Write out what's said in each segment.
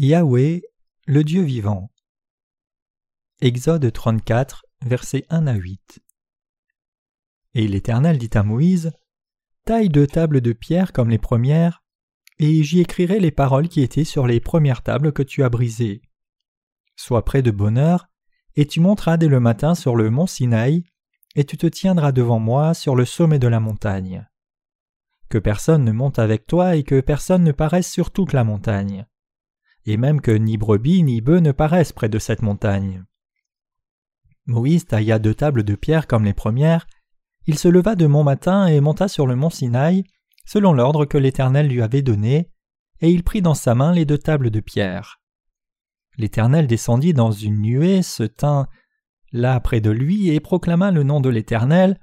Yahweh, le Dieu vivant. Exode 34, versets 1 à 8. Et l'Éternel dit à Moïse Taille deux tables de pierre comme les premières, et j'y écrirai les paroles qui étaient sur les premières tables que tu as brisées. Sois près de bonne heure, et tu monteras dès le matin sur le mont Sinaï, et tu te tiendras devant moi sur le sommet de la montagne. Que personne ne monte avec toi et que personne ne paraisse sur toute la montagne et même que ni brebis ni bœufs ne paraissent près de cette montagne. Moïse tailla deux tables de pierre comme les premières, il se leva de mon matin et monta sur le mont Sinaï, selon l'ordre que l'Éternel lui avait donné, et il prit dans sa main les deux tables de pierre. L'Éternel descendit dans une nuée, se tint là près de lui et proclama le nom de l'Éternel,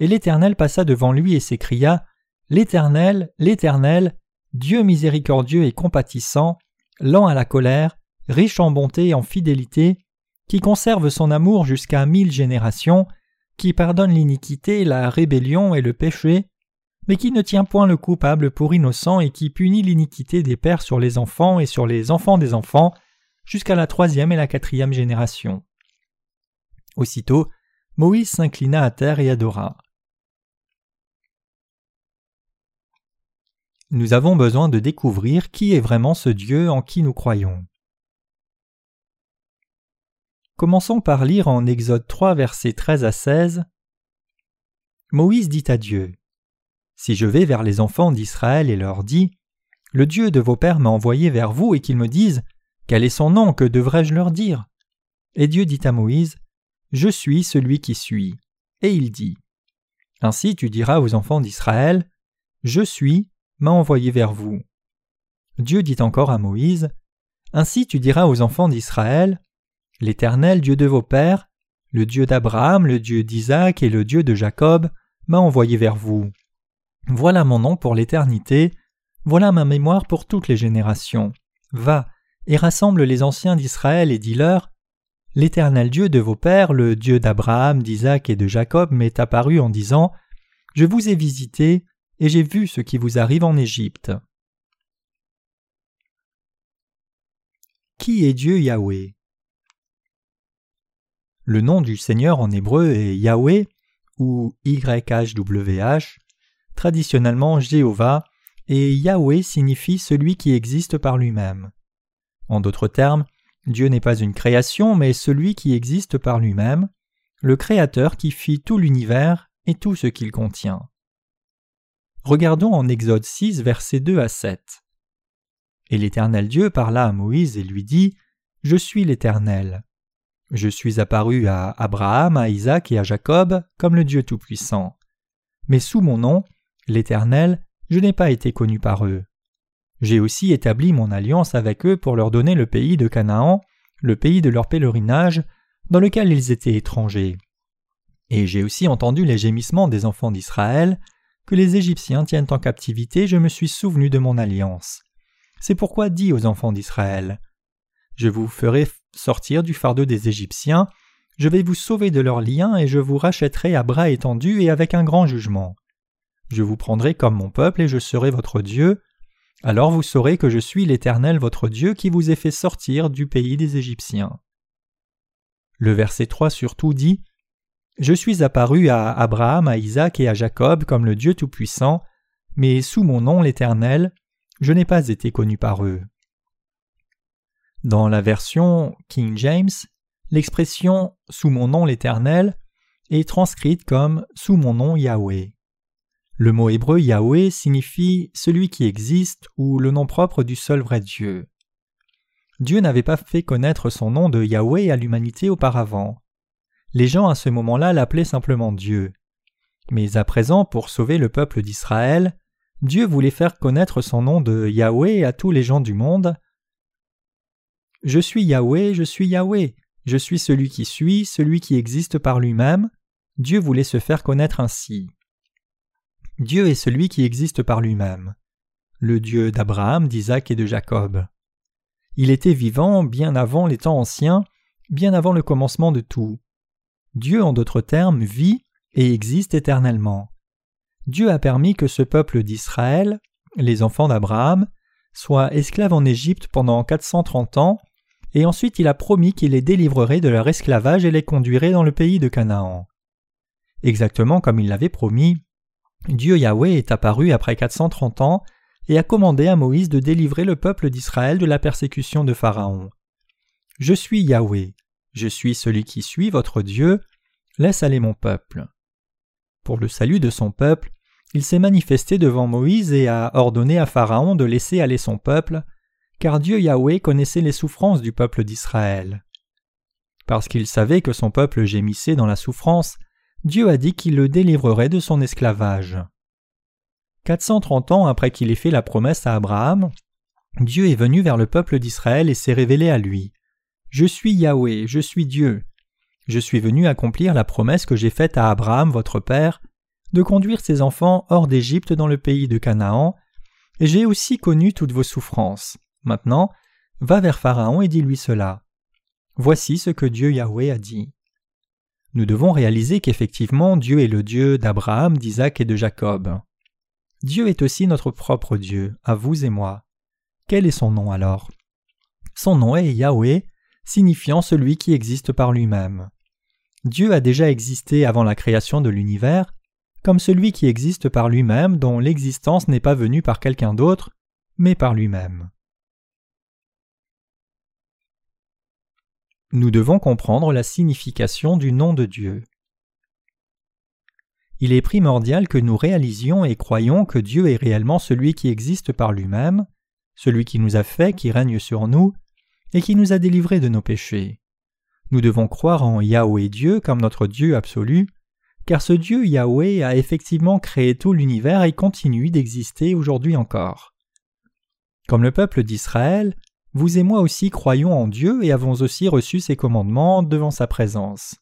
et l'Éternel passa devant lui et s'écria L'Éternel, l'Éternel, Dieu miséricordieux et compatissant, lent à la colère, riche en bonté et en fidélité, qui conserve son amour jusqu'à mille générations, qui pardonne l'iniquité, la rébellion et le péché, mais qui ne tient point le coupable pour innocent et qui punit l'iniquité des pères sur les enfants et sur les enfants des enfants, jusqu'à la troisième et la quatrième génération. Aussitôt, Moïse s'inclina à terre et adora. Nous avons besoin de découvrir qui est vraiment ce Dieu en qui nous croyons. Commençons par lire en Exode 3 versets 13 à 16. Moïse dit à Dieu Si je vais vers les enfants d'Israël et leur dis Le Dieu de vos pères m'a envoyé vers vous et qu'ils me disent Quel est son nom? Que devrais-je leur dire? Et Dieu dit à Moïse Je suis celui qui suis. Et il dit Ainsi tu diras aux enfants d'Israël Je suis m'a envoyé vers vous. Dieu dit encore à Moïse Ainsi tu diras aux enfants d'Israël L'Éternel Dieu de vos pères, le Dieu d'Abraham, le Dieu d'Isaac et le Dieu de Jacob, m'a envoyé vers vous. Voilà mon nom pour l'éternité, voilà ma mémoire pour toutes les générations. Va et rassemble les anciens d'Israël et dis-leur L'Éternel Dieu de vos pères, le Dieu d'Abraham, d'Isaac et de Jacob m'est apparu en disant Je vous ai visité, et j'ai vu ce qui vous arrive en Égypte. Qui est Dieu Yahweh? Le nom du Seigneur en hébreu est Yahweh ou YHWH, traditionnellement Jéhovah, et Yahweh signifie celui qui existe par lui-même. En d'autres termes, Dieu n'est pas une création, mais celui qui existe par lui-même, le Créateur qui fit tout l'univers et tout ce qu'il contient. Regardons en Exode 6, versets 2 à 7. Et l'Éternel Dieu parla à Moïse et lui dit Je suis l'Éternel. Je suis apparu à Abraham, à Isaac et à Jacob comme le Dieu Tout-Puissant. Mais sous mon nom, l'Éternel, je n'ai pas été connu par eux. J'ai aussi établi mon alliance avec eux pour leur donner le pays de Canaan, le pays de leur pèlerinage, dans lequel ils étaient étrangers. Et j'ai aussi entendu les gémissements des enfants d'Israël, que les Égyptiens tiennent en captivité, je me suis souvenu de mon alliance. C'est pourquoi dis aux enfants d'Israël Je vous ferai sortir du fardeau des Égyptiens, je vais vous sauver de leurs liens et je vous rachèterai à bras étendus et avec un grand jugement. Je vous prendrai comme mon peuple et je serai votre Dieu. Alors vous saurez que je suis l'Éternel votre Dieu qui vous ai fait sortir du pays des Égyptiens. Le verset 3 surtout dit je suis apparu à Abraham, à Isaac et à Jacob comme le Dieu Tout-Puissant, mais sous mon nom l'Éternel, je n'ai pas été connu par eux. Dans la version King James, l'expression sous mon nom l'Éternel est transcrite comme sous mon nom Yahweh. Le mot hébreu Yahweh signifie celui qui existe ou le nom propre du seul vrai Dieu. Dieu n'avait pas fait connaître son nom de Yahweh à l'humanité auparavant. Les gens à ce moment-là l'appelaient simplement Dieu. Mais à présent, pour sauver le peuple d'Israël, Dieu voulait faire connaître son nom de Yahweh à tous les gens du monde. Je suis Yahweh, je suis Yahweh, je suis celui qui suis, celui qui existe par lui-même. Dieu voulait se faire connaître ainsi. Dieu est celui qui existe par lui-même, le Dieu d'Abraham, d'Isaac et de Jacob. Il était vivant bien avant les temps anciens, bien avant le commencement de tout. Dieu, en d'autres termes, vit et existe éternellement. Dieu a permis que ce peuple d'Israël, les enfants d'Abraham, soit esclaves en Égypte pendant 430 ans, et ensuite il a promis qu'il les délivrerait de leur esclavage et les conduirait dans le pays de Canaan. Exactement comme il l'avait promis, Dieu Yahweh est apparu après 430 ans et a commandé à Moïse de délivrer le peuple d'Israël de la persécution de Pharaon. Je suis Yahweh, je suis celui qui suit votre Dieu, laisse aller mon peuple. Pour le salut de son peuple, il s'est manifesté devant Moïse et a ordonné à Pharaon de laisser aller son peuple, car Dieu Yahweh connaissait les souffrances du peuple d'Israël. Parce qu'il savait que son peuple gémissait dans la souffrance, Dieu a dit qu'il le délivrerait de son esclavage. 430 ans après qu'il ait fait la promesse à Abraham, Dieu est venu vers le peuple d'Israël et s'est révélé à lui. Je suis Yahweh, je suis Dieu. Je suis venu accomplir la promesse que j'ai faite à Abraham votre père, de conduire ses enfants hors d'Égypte dans le pays de Canaan, et j'ai aussi connu toutes vos souffrances. Maintenant, va vers Pharaon et dis-lui cela. Voici ce que Dieu Yahweh a dit. Nous devons réaliser qu'effectivement Dieu est le Dieu d'Abraham, d'Isaac et de Jacob. Dieu est aussi notre propre Dieu, à vous et moi. Quel est son nom alors? Son nom est Yahweh, signifiant celui qui existe par lui-même. Dieu a déjà existé avant la création de l'univers, comme celui qui existe par lui-même dont l'existence n'est pas venue par quelqu'un d'autre, mais par lui-même. Nous devons comprendre la signification du nom de Dieu. Il est primordial que nous réalisions et croyions que Dieu est réellement celui qui existe par lui-même, celui qui nous a fait, qui règne sur nous, et qui nous a délivrés de nos péchés. Nous devons croire en Yahweh Dieu comme notre Dieu absolu, car ce Dieu Yahweh a effectivement créé tout l'univers et continue d'exister aujourd'hui encore. Comme le peuple d'Israël, vous et moi aussi croyons en Dieu et avons aussi reçu ses commandements devant sa présence.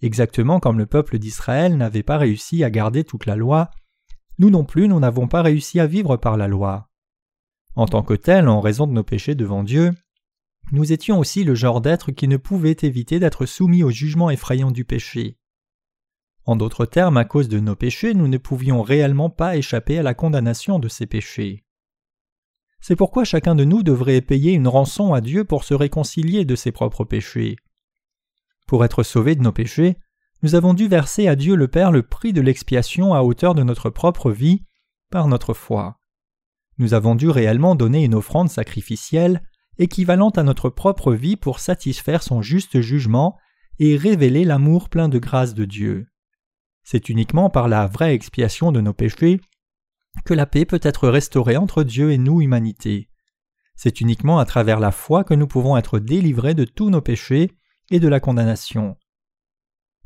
Exactement comme le peuple d'Israël n'avait pas réussi à garder toute la loi, nous non plus nous n'avons pas réussi à vivre par la loi. En tant que tel, en raison de nos péchés devant Dieu, nous étions aussi le genre d'être qui ne pouvait éviter d'être soumis au jugement effrayant du péché. En d'autres termes, à cause de nos péchés, nous ne pouvions réellement pas échapper à la condamnation de ces péchés. C'est pourquoi chacun de nous devrait payer une rançon à Dieu pour se réconcilier de ses propres péchés. Pour être sauvés de nos péchés, nous avons dû verser à Dieu le Père le prix de l'expiation à hauteur de notre propre vie par notre foi. Nous avons dû réellement donner une offrande sacrificielle équivalente à notre propre vie pour satisfaire son juste jugement et révéler l'amour plein de grâce de Dieu. C'est uniquement par la vraie expiation de nos péchés que la paix peut être restaurée entre Dieu et nous, humanité. C'est uniquement à travers la foi que nous pouvons être délivrés de tous nos péchés et de la condamnation.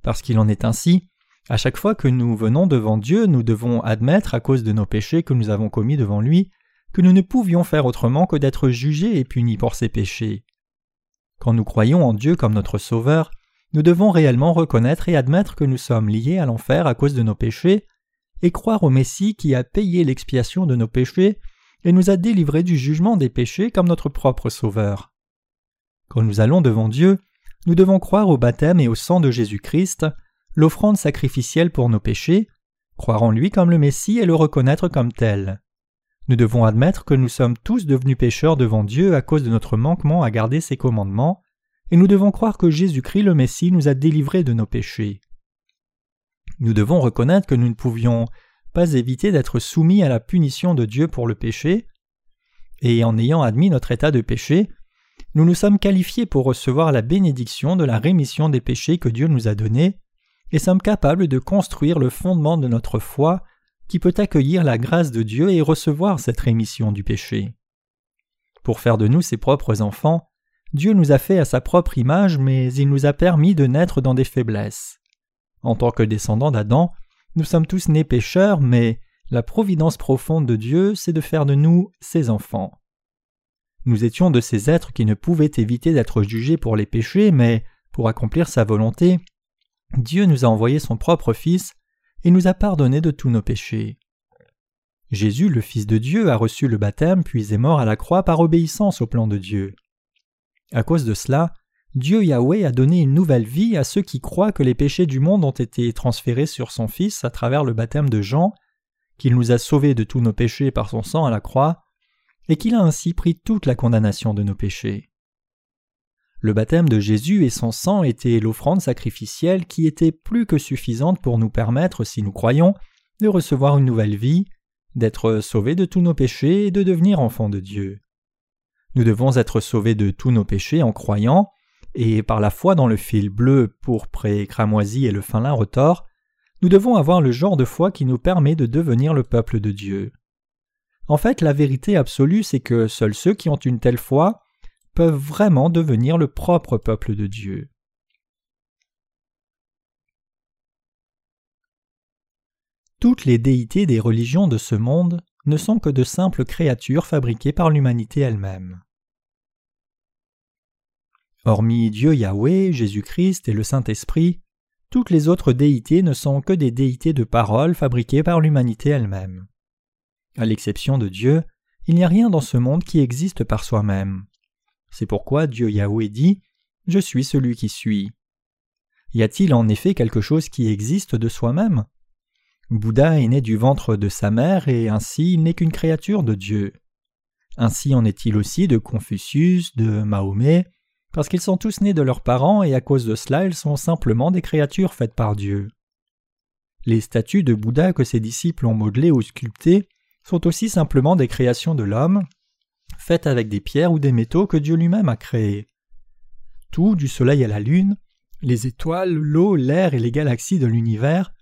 Parce qu'il en est ainsi, à chaque fois que nous venons devant Dieu, nous devons admettre, à cause de nos péchés que nous avons commis devant lui, que nous ne pouvions faire autrement que d'être jugés et punis pour ces péchés. Quand nous croyons en Dieu comme notre Sauveur, nous devons réellement reconnaître et admettre que nous sommes liés à l'enfer à cause de nos péchés, et croire au Messie qui a payé l'expiation de nos péchés et nous a délivrés du jugement des péchés comme notre propre Sauveur. Quand nous allons devant Dieu, nous devons croire au baptême et au sang de Jésus-Christ, l'offrande sacrificielle pour nos péchés, croire en lui comme le Messie et le reconnaître comme tel. Nous devons admettre que nous sommes tous devenus pécheurs devant Dieu à cause de notre manquement à garder ses commandements, et nous devons croire que Jésus-Christ le Messie nous a délivrés de nos péchés. Nous devons reconnaître que nous ne pouvions pas éviter d'être soumis à la punition de Dieu pour le péché, et en ayant admis notre état de péché, nous nous sommes qualifiés pour recevoir la bénédiction de la rémission des péchés que Dieu nous a donnés, et sommes capables de construire le fondement de notre foi qui peut accueillir la grâce de Dieu et recevoir cette rémission du péché. Pour faire de nous ses propres enfants, Dieu nous a fait à sa propre image, mais il nous a permis de naître dans des faiblesses. En tant que descendants d'Adam, nous sommes tous nés pécheurs, mais la providence profonde de Dieu, c'est de faire de nous ses enfants. Nous étions de ces êtres qui ne pouvaient éviter d'être jugés pour les péchés, mais pour accomplir sa volonté, Dieu nous a envoyé son propre Fils et nous a pardonné de tous nos péchés. Jésus, le Fils de Dieu, a reçu le baptême puis est mort à la croix par obéissance au plan de Dieu. À cause de cela, Dieu Yahweh a donné une nouvelle vie à ceux qui croient que les péchés du monde ont été transférés sur son Fils à travers le baptême de Jean, qu'il nous a sauvés de tous nos péchés par son sang à la croix, et qu'il a ainsi pris toute la condamnation de nos péchés. Le baptême de Jésus et son sang étaient l'offrande sacrificielle qui était plus que suffisante pour nous permettre, si nous croyons, de recevoir une nouvelle vie, d'être sauvés de tous nos péchés et de devenir enfants de Dieu. Nous devons être sauvés de tous nos péchés en croyant, et par la foi dans le fil bleu, pourpre cramoisi et le fin lin retors, nous devons avoir le genre de foi qui nous permet de devenir le peuple de Dieu. En fait, la vérité absolue, c'est que seuls ceux qui ont une telle foi peuvent vraiment devenir le propre peuple de Dieu. Toutes les déités des religions de ce monde ne sont que de simples créatures fabriquées par l'humanité elle-même. Hormis Dieu Yahweh, Jésus-Christ et le Saint-Esprit, toutes les autres déités ne sont que des déités de parole fabriquées par l'humanité elle-même. À l'exception de Dieu, il n'y a rien dans ce monde qui existe par soi-même. C'est pourquoi Dieu Yahweh dit Je suis celui qui suis. Y a-t-il en effet quelque chose qui existe de soi-même? Bouddha est né du ventre de sa mère et ainsi il n'est qu'une créature de Dieu. Ainsi en est-il aussi de Confucius, de Mahomet, parce qu'ils sont tous nés de leurs parents et à cause de cela ils sont simplement des créatures faites par Dieu. Les statues de Bouddha que ses disciples ont modelées ou sculptées sont aussi simplement des créations de l'homme, faites avec des pierres ou des métaux que Dieu lui-même a créés. Tout, du soleil à la lune, les étoiles, l'eau, l'air et les galaxies de l'univers,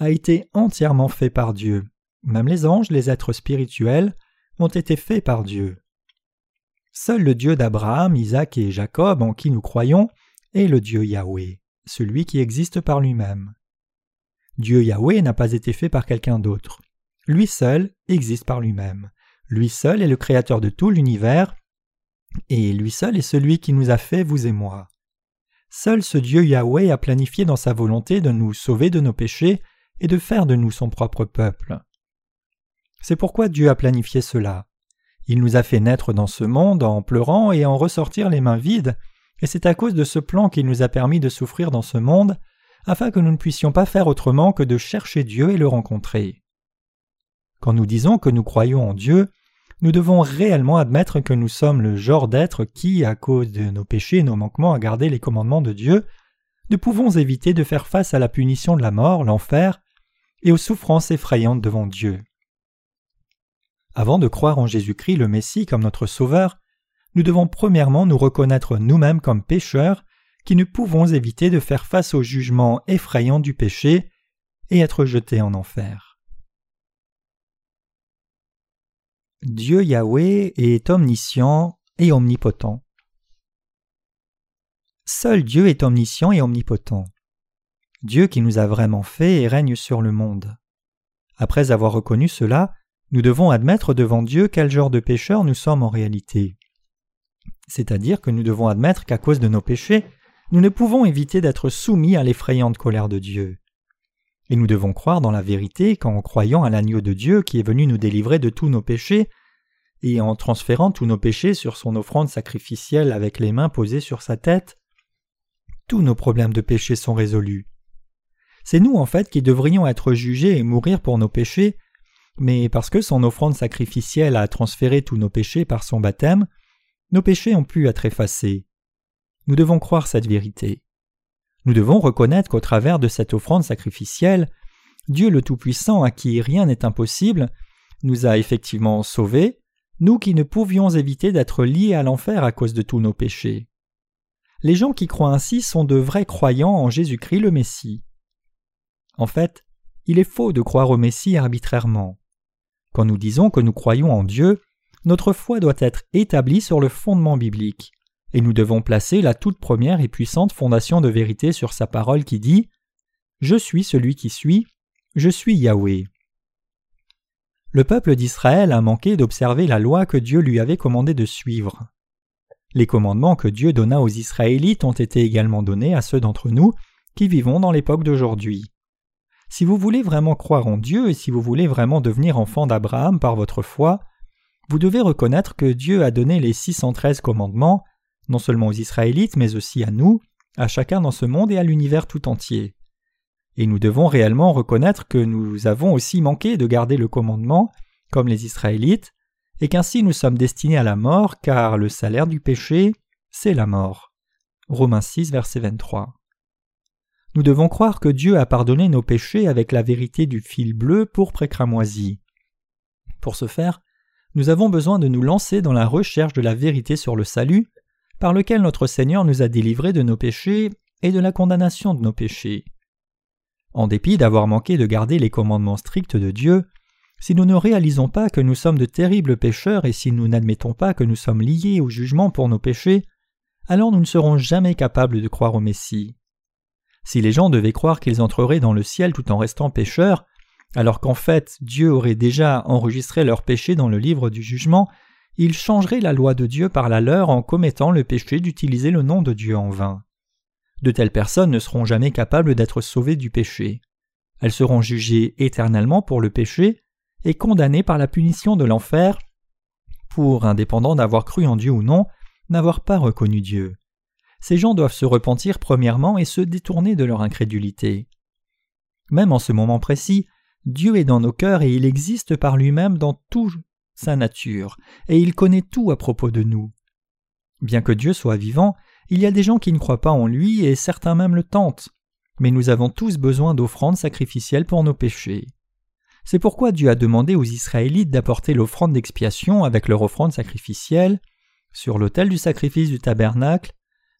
a été entièrement fait par Dieu. Même les anges, les êtres spirituels, ont été faits par Dieu. Seul le Dieu d'Abraham, Isaac et Jacob en qui nous croyons est le Dieu Yahweh, celui qui existe par lui-même. Dieu Yahweh n'a pas été fait par quelqu'un d'autre. Lui seul existe par lui-même. Lui seul est le créateur de tout l'univers, et lui seul est celui qui nous a fait, vous et moi. Seul ce Dieu Yahweh a planifié dans sa volonté de nous sauver de nos péchés et de faire de nous son propre peuple. C'est pourquoi Dieu a planifié cela. Il nous a fait naître dans ce monde en pleurant et en ressortir les mains vides, et c'est à cause de ce plan qu'il nous a permis de souffrir dans ce monde, afin que nous ne puissions pas faire autrement que de chercher Dieu et le rencontrer. Quand nous disons que nous croyons en Dieu, nous devons réellement admettre que nous sommes le genre d'être qui, à cause de nos péchés et nos manquements à garder les commandements de Dieu, ne pouvons éviter de faire face à la punition de la mort, l'enfer, et aux souffrances effrayantes devant Dieu. Avant de croire en Jésus-Christ le Messie comme notre Sauveur, nous devons premièrement nous reconnaître nous-mêmes comme pécheurs qui ne pouvons éviter de faire face au jugement effrayant du péché et être jetés en enfer. Dieu Yahweh est omniscient et omnipotent. Seul Dieu est omniscient et omnipotent. Dieu qui nous a vraiment fait et règne sur le monde. Après avoir reconnu cela, nous devons admettre devant Dieu quel genre de pécheurs nous sommes en réalité. C'est-à-dire que nous devons admettre qu'à cause de nos péchés, nous ne pouvons éviter d'être soumis à l'effrayante colère de Dieu. Et nous devons croire dans la vérité qu'en croyant à l'agneau de Dieu qui est venu nous délivrer de tous nos péchés, et en transférant tous nos péchés sur son offrande sacrificielle avec les mains posées sur sa tête, tous nos problèmes de péché sont résolus. C'est nous en fait qui devrions être jugés et mourir pour nos péchés, mais parce que son offrande sacrificielle a transféré tous nos péchés par son baptême, nos péchés ont pu être effacés. Nous devons croire cette vérité. Nous devons reconnaître qu'au travers de cette offrande sacrificielle, Dieu le Tout-Puissant à qui rien n'est impossible, nous a effectivement sauvés, nous qui ne pouvions éviter d'être liés à l'enfer à cause de tous nos péchés. Les gens qui croient ainsi sont de vrais croyants en Jésus-Christ le Messie. En fait, il est faux de croire au Messie arbitrairement. Quand nous disons que nous croyons en Dieu, notre foi doit être établie sur le fondement biblique, et nous devons placer la toute première et puissante fondation de vérité sur sa parole qui dit Je suis celui qui suis, je suis Yahweh. Le peuple d'Israël a manqué d'observer la loi que Dieu lui avait commandé de suivre. Les commandements que Dieu donna aux Israélites ont été également donnés à ceux d'entre nous qui vivons dans l'époque d'aujourd'hui. Si vous voulez vraiment croire en Dieu et si vous voulez vraiment devenir enfant d'Abraham par votre foi, vous devez reconnaître que Dieu a donné les 613 commandements, non seulement aux Israélites, mais aussi à nous, à chacun dans ce monde et à l'univers tout entier. Et nous devons réellement reconnaître que nous avons aussi manqué de garder le commandement, comme les Israélites, et qu'ainsi nous sommes destinés à la mort, car le salaire du péché, c'est la mort. Romains 6, verset 23. Nous devons croire que Dieu a pardonné nos péchés avec la vérité du fil bleu pour précramoisi. Pour ce faire, nous avons besoin de nous lancer dans la recherche de la vérité sur le salut, par lequel notre Seigneur nous a délivrés de nos péchés et de la condamnation de nos péchés. En dépit d'avoir manqué de garder les commandements stricts de Dieu, si nous ne réalisons pas que nous sommes de terribles pécheurs et si nous n'admettons pas que nous sommes liés au jugement pour nos péchés, alors nous ne serons jamais capables de croire au Messie. Si les gens devaient croire qu'ils entreraient dans le ciel tout en restant pécheurs, alors qu'en fait Dieu aurait déjà enregistré leurs péchés dans le livre du jugement, ils changeraient la loi de Dieu par la leur en commettant le péché d'utiliser le nom de Dieu en vain. De telles personnes ne seront jamais capables d'être sauvées du péché. Elles seront jugées éternellement pour le péché et condamnées par la punition de l'enfer pour, indépendant d'avoir cru en Dieu ou non, n'avoir pas reconnu Dieu. Ces gens doivent se repentir premièrement et se détourner de leur incrédulité. Même en ce moment précis, Dieu est dans nos cœurs et il existe par lui-même dans toute sa nature, et il connaît tout à propos de nous. Bien que Dieu soit vivant, il y a des gens qui ne croient pas en lui et certains même le tentent. Mais nous avons tous besoin d'offrandes sacrificielles pour nos péchés. C'est pourquoi Dieu a demandé aux Israélites d'apporter l'offrande d'expiation avec leur offrande sacrificielle sur l'autel du sacrifice du tabernacle,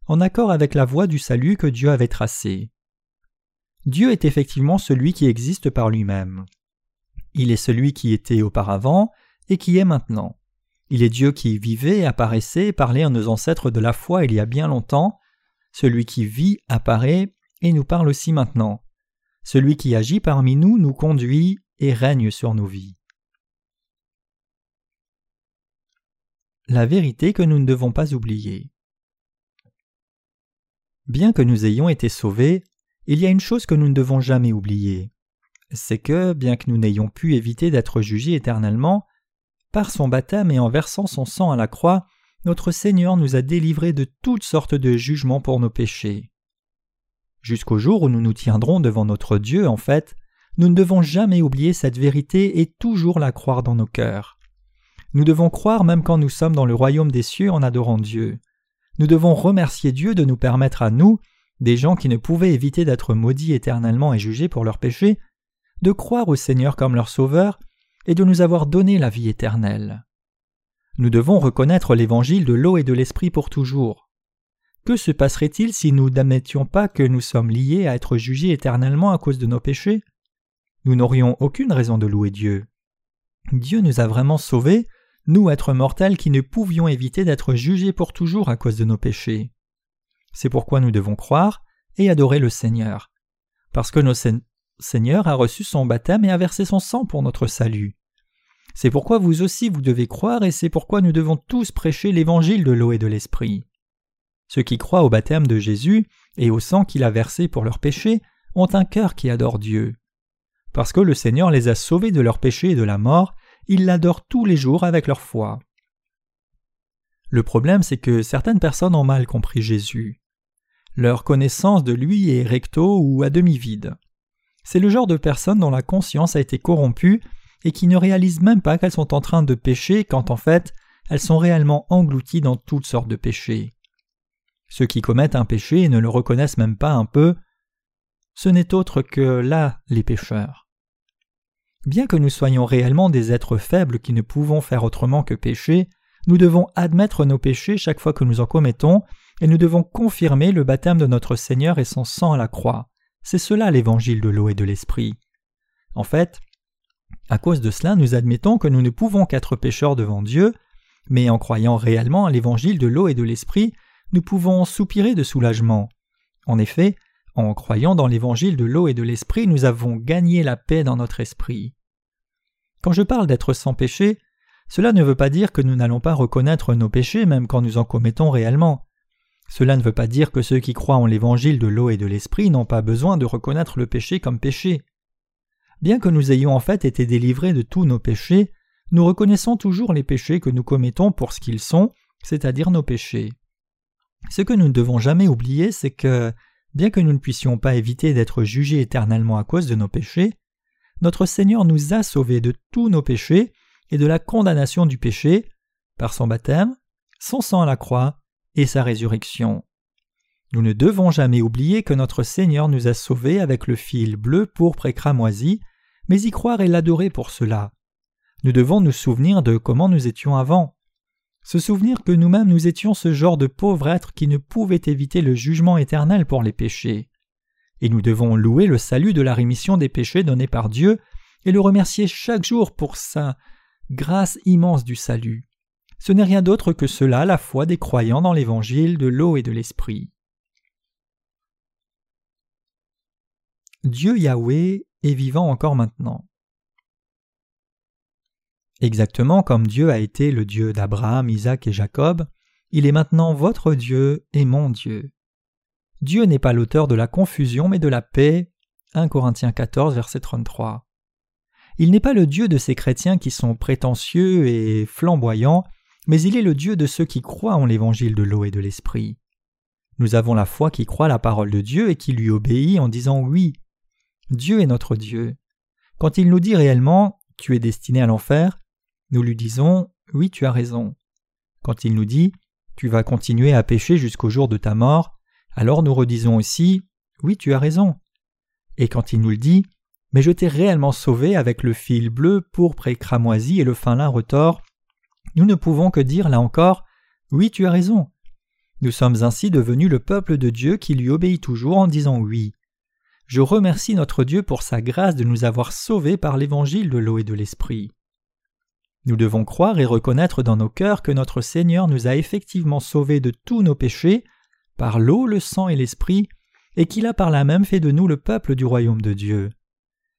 en accord avec la voie du salut que Dieu avait tracée. Dieu est effectivement celui qui existe par lui-même. Il est celui qui était auparavant et qui est maintenant. Il est Dieu qui vivait, apparaissait, parlait à nos ancêtres de la foi il y a bien longtemps. Celui qui vit, apparaît et nous parle aussi maintenant. Celui qui agit parmi nous nous conduit et règne sur nos vies. La vérité que nous ne devons pas oublier. Bien que nous ayons été sauvés, il y a une chose que nous ne devons jamais oublier. C'est que, bien que nous n'ayons pu éviter d'être jugés éternellement, par son baptême et en versant son sang à la croix, notre Seigneur nous a délivrés de toutes sortes de jugements pour nos péchés. Jusqu'au jour où nous nous tiendrons devant notre Dieu, en fait, nous ne devons jamais oublier cette vérité et toujours la croire dans nos cœurs. Nous devons croire même quand nous sommes dans le royaume des cieux en adorant Dieu. Nous devons remercier Dieu de nous permettre à nous, des gens qui ne pouvaient éviter d'être maudits éternellement et jugés pour leurs péchés, de croire au Seigneur comme leur Sauveur et de nous avoir donné la vie éternelle. Nous devons reconnaître l'évangile de l'eau et de l'esprit pour toujours. Que se passerait-il si nous n'admettions pas que nous sommes liés à être jugés éternellement à cause de nos péchés? Nous n'aurions aucune raison de louer Dieu. Dieu nous a vraiment sauvés, nous êtres mortels qui ne pouvions éviter d'être jugés pour toujours à cause de nos péchés. C'est pourquoi nous devons croire et adorer le Seigneur. Parce que notre Seigneur a reçu son baptême et a versé son sang pour notre salut. C'est pourquoi vous aussi vous devez croire et c'est pourquoi nous devons tous prêcher l'évangile de l'eau et de l'esprit. Ceux qui croient au baptême de Jésus et au sang qu'il a versé pour leurs péchés ont un cœur qui adore Dieu. Parce que le Seigneur les a sauvés de leurs péchés et de la mort, ils l'adorent tous les jours avec leur foi. Le problème, c'est que certaines personnes ont mal compris Jésus. Leur connaissance de lui est recto ou à demi vide. C'est le genre de personnes dont la conscience a été corrompue et qui ne réalisent même pas qu'elles sont en train de pécher quand en fait elles sont réellement englouties dans toutes sortes de péchés. Ceux qui commettent un péché et ne le reconnaissent même pas un peu, ce n'est autre que là les pécheurs. Bien que nous soyons réellement des êtres faibles qui ne pouvons faire autrement que pécher, nous devons admettre nos péchés chaque fois que nous en commettons, et nous devons confirmer le baptême de notre Seigneur et son sang à la croix. C'est cela l'évangile de l'eau et de l'esprit. En fait, à cause de cela, nous admettons que nous ne pouvons qu'être pécheurs devant Dieu, mais en croyant réellement à l'évangile de l'eau et de l'esprit, nous pouvons soupirer de soulagement. En effet, en croyant dans l'évangile de l'eau et de l'esprit, nous avons gagné la paix dans notre esprit. Quand je parle d'être sans péché, cela ne veut pas dire que nous n'allons pas reconnaître nos péchés même quand nous en commettons réellement. Cela ne veut pas dire que ceux qui croient en l'évangile de l'eau et de l'esprit n'ont pas besoin de reconnaître le péché comme péché. Bien que nous ayons en fait été délivrés de tous nos péchés, nous reconnaissons toujours les péchés que nous commettons pour ce qu'ils sont, c'est-à-dire nos péchés. Ce que nous ne devons jamais oublier, c'est que, bien que nous ne puissions pas éviter d'être jugés éternellement à cause de nos péchés, notre Seigneur nous a sauvés de tous nos péchés, et de la condamnation du péché par son baptême, son sang à la croix et sa résurrection. Nous ne devons jamais oublier que notre Seigneur nous a sauvés avec le fil bleu, pourpre et cramoisi, mais y croire et l'adorer pour cela. Nous devons nous souvenir de comment nous étions avant. Se souvenir que nous-mêmes nous étions ce genre de pauvres êtres qui ne pouvaient éviter le jugement éternel pour les péchés. Et nous devons louer le salut de la rémission des péchés donné par Dieu et le remercier chaque jour pour sa grâce immense du salut. Ce n'est rien d'autre que cela la foi des croyants dans l'évangile de l'eau et de l'esprit. Dieu Yahweh est vivant encore maintenant. Exactement comme Dieu a été le Dieu d'Abraham, Isaac et Jacob, il est maintenant votre Dieu et mon Dieu. Dieu n'est pas l'auteur de la confusion mais de la paix. 1 Corinthiens 14, verset 33. Il n'est pas le Dieu de ces chrétiens qui sont prétentieux et flamboyants, mais il est le Dieu de ceux qui croient en l'évangile de l'eau et de l'esprit. Nous avons la foi qui croit la parole de Dieu et qui lui obéit en disant oui. Dieu est notre Dieu. Quand il nous dit réellement Tu es destiné à l'enfer, nous lui disons Oui, tu as raison. Quand il nous dit Tu vas continuer à pécher jusqu'au jour de ta mort, alors nous redisons aussi Oui, tu as raison. Et quand il nous le dit Mais je t'ai réellement sauvé avec le fil bleu, pourpre et cramoisi et le fin lin retors, nous ne pouvons que dire là encore Oui, tu as raison. Nous sommes ainsi devenus le peuple de Dieu qui lui obéit toujours en disant oui. Je remercie notre Dieu pour sa grâce de nous avoir sauvés par l'évangile de l'eau et de l'esprit. Nous devons croire et reconnaître dans nos cœurs que notre Seigneur nous a effectivement sauvés de tous nos péchés, par l'eau, le sang et l'esprit, et qu'il a par là même fait de nous le peuple du royaume de Dieu.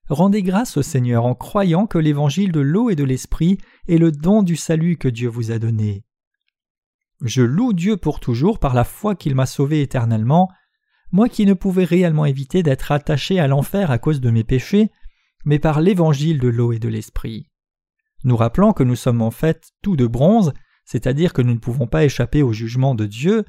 Rendez grâce au Seigneur en croyant que l'évangile de l'eau et de l'esprit est le don du salut que Dieu vous a donné. Je loue Dieu pour toujours par la foi qu'il m'a sauvé éternellement, moi qui ne pouvais réellement éviter d'être attaché à l'enfer à cause de mes péchés, mais par l'évangile de l'eau et de l'esprit. Nous rappelons que nous sommes en fait tout de bronze, c'est-à-dire que nous ne pouvons pas échapper au jugement de Dieu,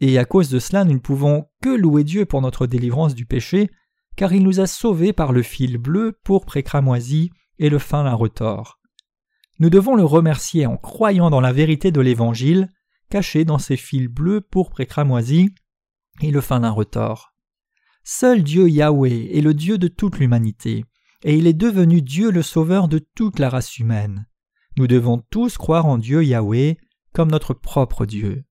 et à cause de cela nous ne pouvons que louer Dieu pour notre délivrance du péché, car il nous a sauvés par le fil bleu, pourpre et cramoisi, et le fin lin retors. Nous devons le remercier en croyant dans la vérité de l'Évangile, caché dans ces fils bleus, pourpre et cramoisi, et le fin lin retors. Seul Dieu Yahweh est le Dieu de toute l'humanité et il est devenu Dieu le Sauveur de toute la race humaine. Nous devons tous croire en Dieu Yahweh comme notre propre Dieu.